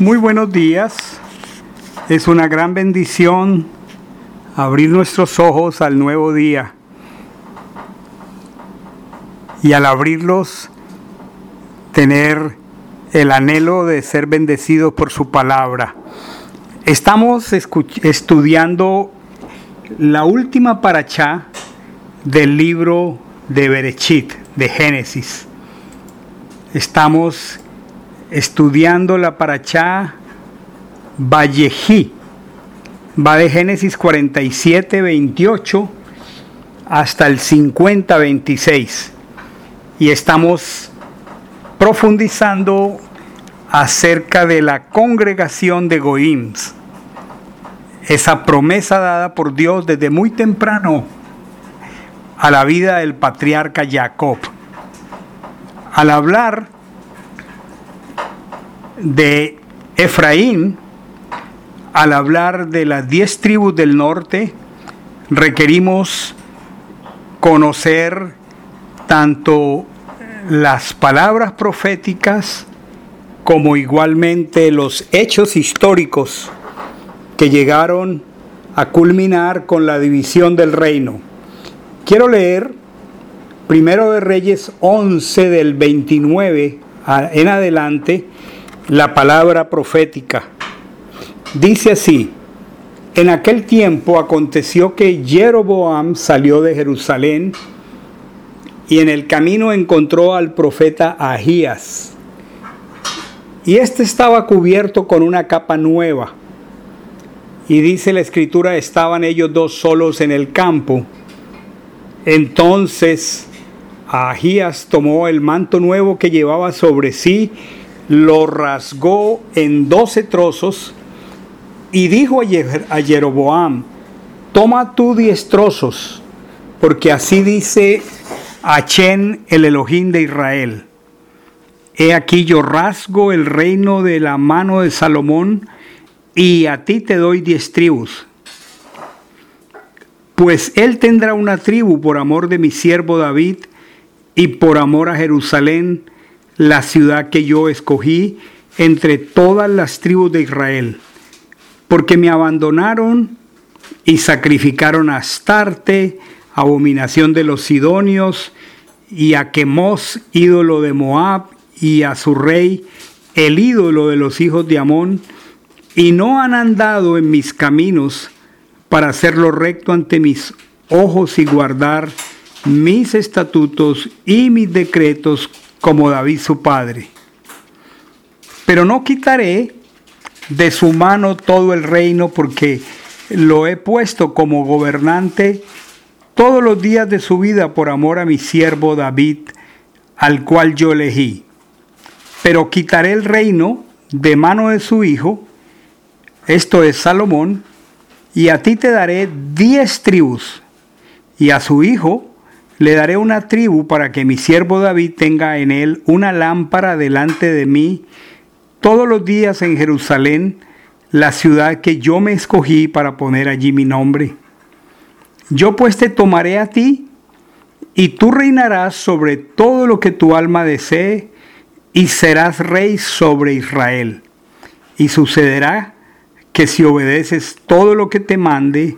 Muy buenos días. Es una gran bendición abrir nuestros ojos al nuevo día. Y al abrirlos, tener el anhelo de ser bendecidos por su palabra. Estamos estudiando la última paracha del libro de Berechit, de Génesis. Estamos estudiando la Parachá Vallejí. Va de Génesis 47, 28 hasta el 50, 26. Y estamos profundizando acerca de la congregación de Goims. Esa promesa dada por Dios desde muy temprano a la vida del patriarca Jacob. Al hablar de Efraín, al hablar de las diez tribus del norte, requerimos conocer tanto las palabras proféticas como igualmente los hechos históricos que llegaron a culminar con la división del reino. Quiero leer Primero de Reyes 11 del 29 en adelante la palabra profética. Dice así, en aquel tiempo aconteció que Jeroboam salió de Jerusalén y en el camino encontró al profeta Ahías. Y éste estaba cubierto con una capa nueva. Y dice la escritura, estaban ellos dos solos en el campo. Entonces Ahías tomó el manto nuevo que llevaba sobre sí lo rasgó en doce trozos y dijo a Jeroboam, toma tú diez trozos, porque así dice Achen el Elohim de Israel. He aquí yo rasgo el reino de la mano de Salomón y a ti te doy diez tribus. Pues él tendrá una tribu por amor de mi siervo David y por amor a Jerusalén, la ciudad que yo escogí entre todas las tribus de Israel, porque me abandonaron y sacrificaron a Astarte, abominación de los sidonios, y a Quemos, ídolo de Moab, y a su rey, el ídolo de los hijos de Amón, y no han andado en mis caminos para hacerlo recto ante mis ojos y guardar mis estatutos y mis decretos como David su padre. Pero no quitaré de su mano todo el reino porque lo he puesto como gobernante todos los días de su vida por amor a mi siervo David, al cual yo elegí. Pero quitaré el reino de mano de su hijo, esto es Salomón, y a ti te daré diez tribus, y a su hijo le daré una tribu para que mi siervo David tenga en él una lámpara delante de mí todos los días en Jerusalén, la ciudad que yo me escogí para poner allí mi nombre. Yo pues te tomaré a ti y tú reinarás sobre todo lo que tu alma desee y serás rey sobre Israel. Y sucederá que si obedeces todo lo que te mande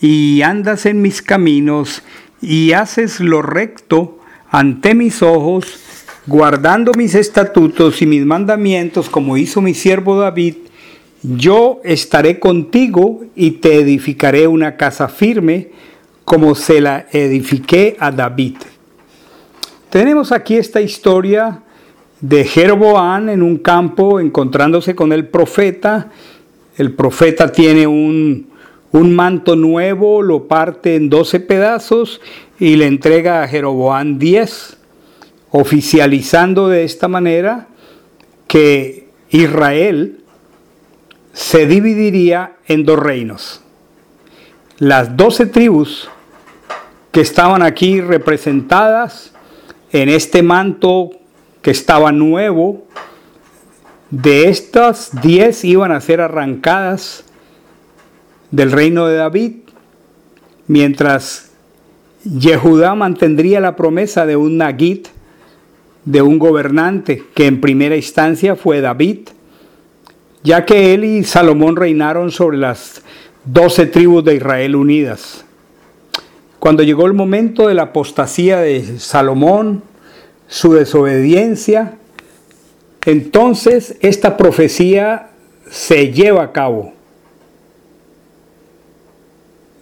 y andas en mis caminos y haces lo recto ante mis ojos, guardando mis estatutos y mis mandamientos, como hizo mi siervo David, yo estaré contigo y te edificaré una casa firme, como se la edifiqué a David. Tenemos aquí esta historia de Jeroboam en un campo encontrándose con el profeta. El profeta tiene un, un manto nuevo, lo parte en 12 pedazos y le entrega a Jeroboam 10, oficializando de esta manera que Israel se dividiría en dos reinos. Las doce tribus que estaban aquí representadas en este manto que estaba nuevo, de estas diez iban a ser arrancadas del reino de David, mientras Yehudá mantendría la promesa de un Nagit, de un gobernante, que en primera instancia fue David. ya que él y Salomón reinaron sobre las doce tribus de Israel unidas. Cuando llegó el momento de la apostasía de Salomón, su desobediencia, entonces esta profecía se lleva a cabo.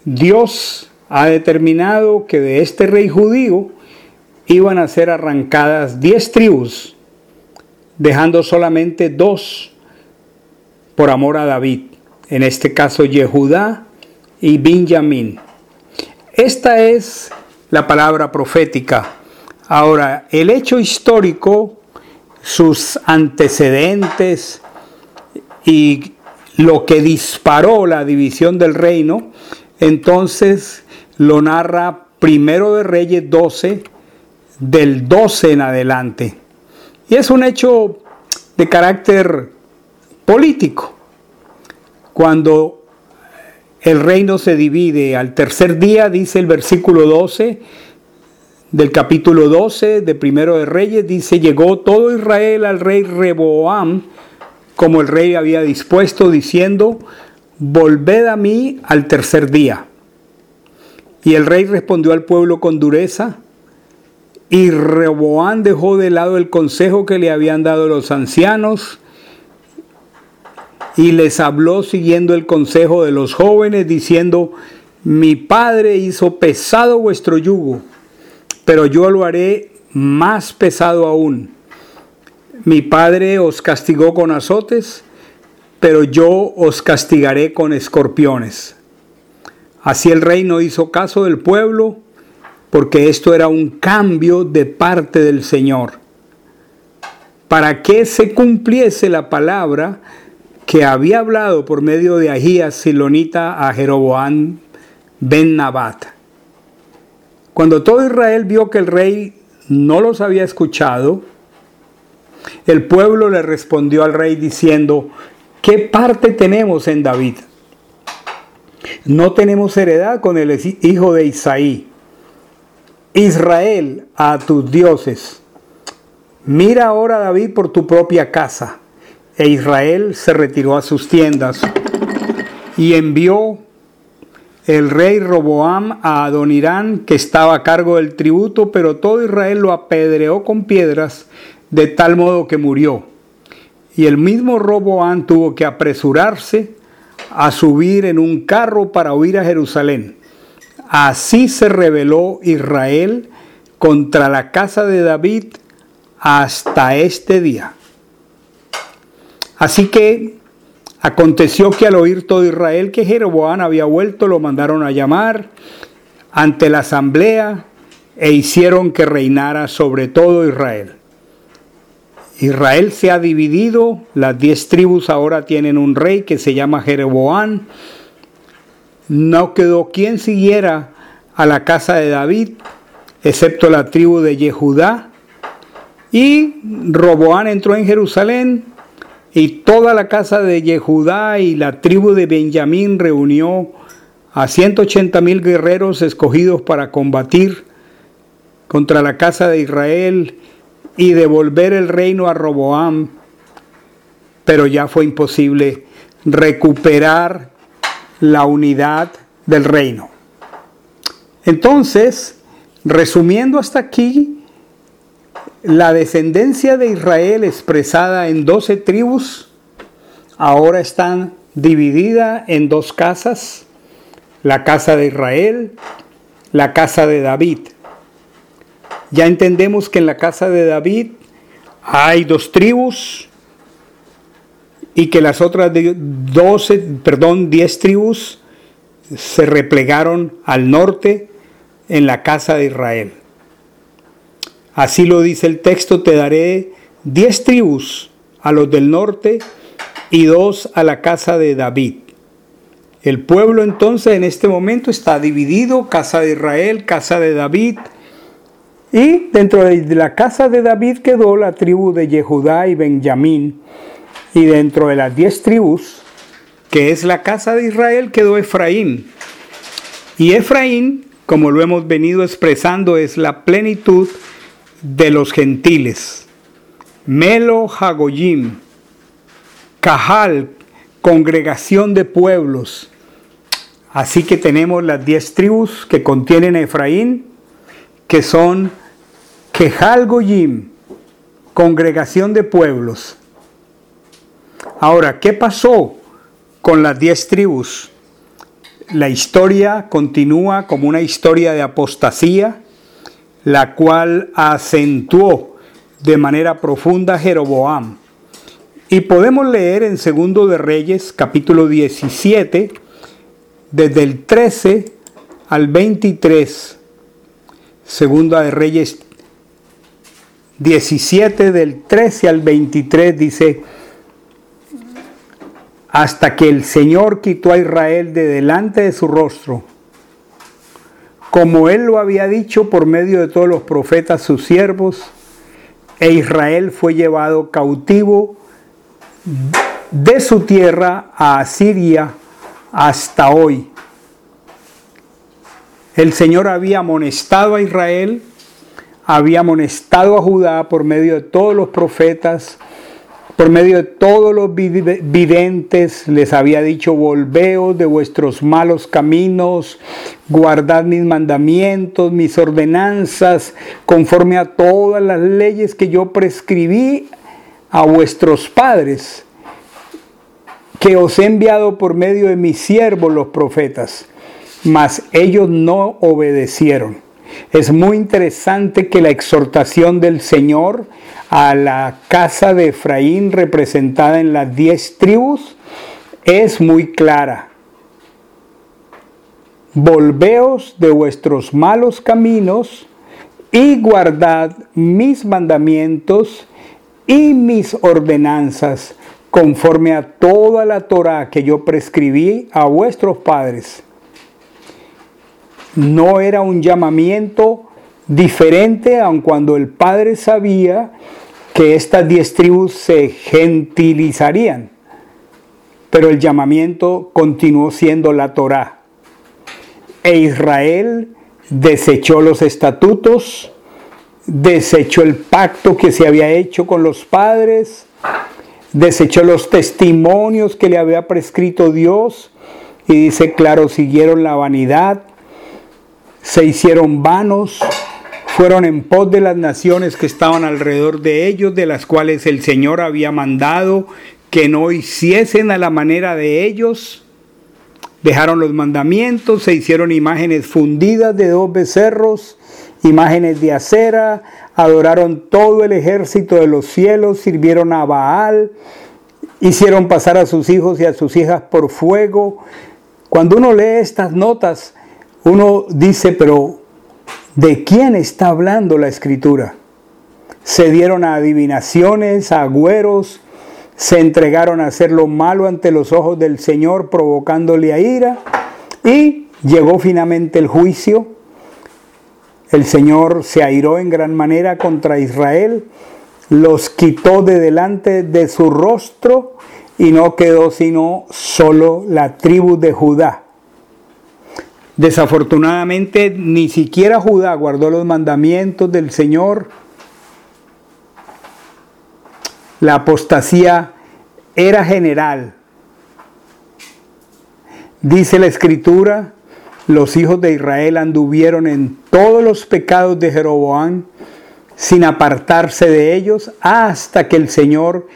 Dios ha determinado que de este rey judío iban a ser arrancadas diez tribus, dejando solamente dos por amor a David, en este caso Yehudá y Benjamín. Esta es la palabra profética. Ahora, el hecho histórico, sus antecedentes y lo que disparó la división del reino, entonces lo narra primero de Reyes 12, del 12 en adelante. Y es un hecho de carácter político. Cuando el reino se divide al tercer día, dice el versículo 12 del capítulo 12 de Primero de Reyes, dice, llegó todo Israel al rey Reboam, como el rey había dispuesto, diciendo, volved a mí al tercer día. Y el rey respondió al pueblo con dureza, y Reboam dejó de lado el consejo que le habían dado los ancianos, y les habló siguiendo el consejo de los jóvenes, diciendo, mi padre hizo pesado vuestro yugo, pero yo lo haré más pesado aún. Mi padre os castigó con azotes, pero yo os castigaré con escorpiones. Así el rey no hizo caso del pueblo, porque esto era un cambio de parte del Señor. Para que se cumpliese la palabra que había hablado por medio de Ahías Silonita a Jeroboam ben Nabat. Cuando todo Israel vio que el rey no los había escuchado, el pueblo le respondió al rey diciendo, ¿qué parte tenemos en David? No tenemos heredad con el hijo de Isaí. Israel, a tus dioses. Mira ahora, David, por tu propia casa. E Israel se retiró a sus tiendas y envió el rey Roboam a Adonirán, que estaba a cargo del tributo, pero todo Israel lo apedreó con piedras, de tal modo que murió. Y el mismo Roboam tuvo que apresurarse a subir en un carro para huir a Jerusalén. Así se rebeló Israel contra la casa de David hasta este día. Así que aconteció que al oír todo Israel que Jeroboam había vuelto, lo mandaron a llamar ante la asamblea e hicieron que reinara sobre todo Israel. Israel se ha dividido, las diez tribus ahora tienen un rey que se llama Jeroboam. No quedó quien siguiera a la casa de David, excepto la tribu de Yehudá. Y Roboán entró en Jerusalén y toda la casa de Yehudá y la tribu de Benjamín reunió a 180 mil guerreros escogidos para combatir contra la casa de Israel y devolver el reino a Roboam, pero ya fue imposible recuperar la unidad del reino. Entonces, resumiendo hasta aquí, la descendencia de Israel expresada en doce tribus ahora están dividida en dos casas, la casa de Israel, la casa de David. Ya entendemos que en la casa de David hay dos tribus y que las otras 12, perdón, 10 tribus se replegaron al norte en la casa de Israel. Así lo dice el texto, te daré 10 tribus a los del norte y dos a la casa de David. El pueblo entonces en este momento está dividido, casa de Israel, casa de David, y dentro de la casa de David quedó la tribu de Yehudá y Benjamín. Y dentro de las diez tribus, que es la casa de Israel, quedó Efraín. Y Efraín, como lo hemos venido expresando, es la plenitud de los gentiles. Melo Hagoyim, Cajal, congregación de pueblos. Así que tenemos las diez tribus que contienen Efraín, que son Kejal Goyim, congregación de pueblos. Ahora, ¿qué pasó con las diez tribus? La historia continúa como una historia de apostasía, la cual acentuó de manera profunda Jeroboam. Y podemos leer en Segundo de Reyes, capítulo 17, desde el 13 al 23. Segunda de Reyes 17 del 13 al 23 dice, hasta que el Señor quitó a Israel de delante de su rostro, como él lo había dicho por medio de todos los profetas sus siervos, e Israel fue llevado cautivo de su tierra a Asiria hasta hoy. El Señor había amonestado a Israel, había amonestado a Judá por medio de todos los profetas, por medio de todos los videntes les había dicho, volveos de vuestros malos caminos, guardad mis mandamientos, mis ordenanzas, conforme a todas las leyes que yo prescribí a vuestros padres, que os he enviado por medio de mis siervos los profetas, mas ellos no obedecieron. Es muy interesante que la exhortación del Señor a la casa de Efraín representada en las diez tribus es muy clara. Volveos de vuestros malos caminos y guardad mis mandamientos y mis ordenanzas conforme a toda la Torah que yo prescribí a vuestros padres. No era un llamamiento diferente aun cuando el Padre sabía que estas diez tribus se gentilizarían. Pero el llamamiento continuó siendo la Torá. E Israel desechó los estatutos, desechó el pacto que se había hecho con los padres, desechó los testimonios que le había prescrito Dios y dice, claro, siguieron la vanidad, se hicieron vanos, fueron en pos de las naciones que estaban alrededor de ellos, de las cuales el Señor había mandado que no hiciesen a la manera de ellos. Dejaron los mandamientos, se hicieron imágenes fundidas de dos becerros, imágenes de acera, adoraron todo el ejército de los cielos, sirvieron a Baal, hicieron pasar a sus hijos y a sus hijas por fuego. Cuando uno lee estas notas, uno dice, pero ¿De quién está hablando la escritura? Se dieron a adivinaciones, a agüeros, se entregaron a hacer lo malo ante los ojos del Señor, provocándole a ira, y llegó finalmente el juicio. El Señor se airó en gran manera contra Israel, los quitó de delante de su rostro y no quedó sino solo la tribu de Judá Desafortunadamente ni siquiera Judá guardó los mandamientos del Señor. La apostasía era general. Dice la escritura, los hijos de Israel anduvieron en todos los pecados de Jeroboam sin apartarse de ellos hasta que el Señor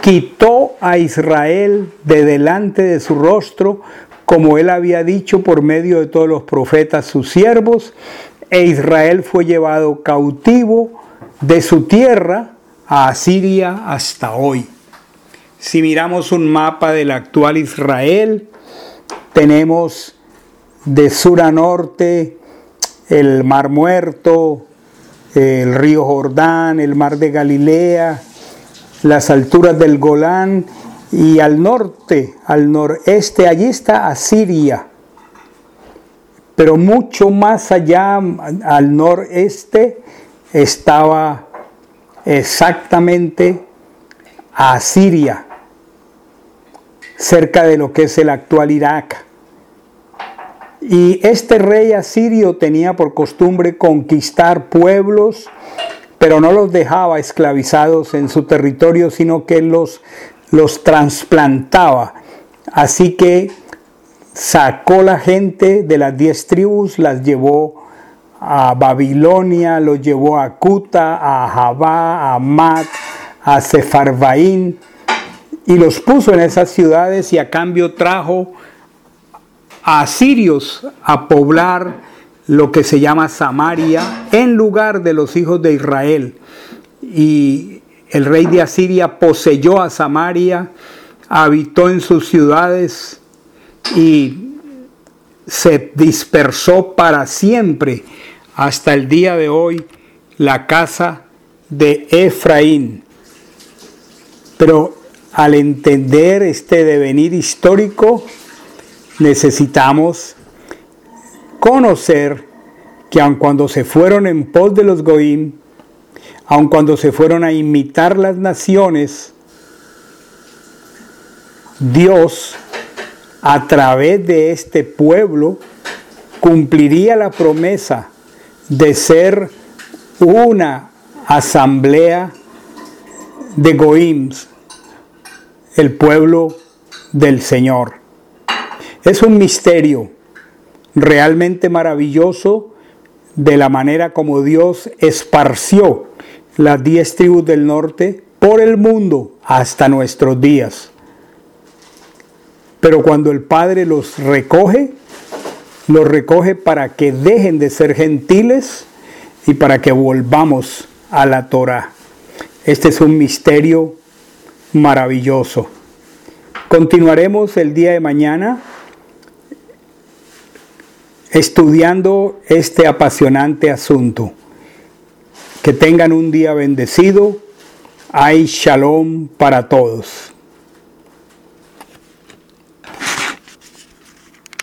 quitó a Israel de delante de su rostro como él había dicho por medio de todos los profetas sus siervos, e Israel fue llevado cautivo de su tierra a Asiria hasta hoy. Si miramos un mapa del actual Israel, tenemos de sur a norte el Mar Muerto, el río Jordán, el Mar de Galilea, las alturas del Golán y al norte, al noreste, allí está Asiria. Pero mucho más allá, al noreste, estaba exactamente Asiria, cerca de lo que es el actual Irak. Y este rey asirio tenía por costumbre conquistar pueblos, pero no los dejaba esclavizados en su territorio, sino que los los trasplantaba Así que sacó la gente de las diez tribus, las llevó a Babilonia, los llevó a Cuta, a Jabá, a Mat, a Sefarvaín, y los puso en esas ciudades y a cambio trajo a asirios a poblar lo que se llama Samaria en lugar de los hijos de Israel. Y el rey de Asiria poseyó a Samaria, habitó en sus ciudades y se dispersó para siempre hasta el día de hoy la casa de Efraín. Pero al entender este devenir histórico, necesitamos conocer que aun cuando se fueron en pos de los Goim, aun cuando se fueron a imitar las naciones, Dios a través de este pueblo cumpliría la promesa de ser una asamblea de Goims, el pueblo del Señor. Es un misterio realmente maravilloso de la manera como Dios esparció las diez tribus del norte por el mundo hasta nuestros días. Pero cuando el Padre los recoge, los recoge para que dejen de ser gentiles y para que volvamos a la Torah. Este es un misterio maravilloso. Continuaremos el día de mañana estudiando este apasionante asunto. Que tengan un día bendecido. Hay shalom para todos.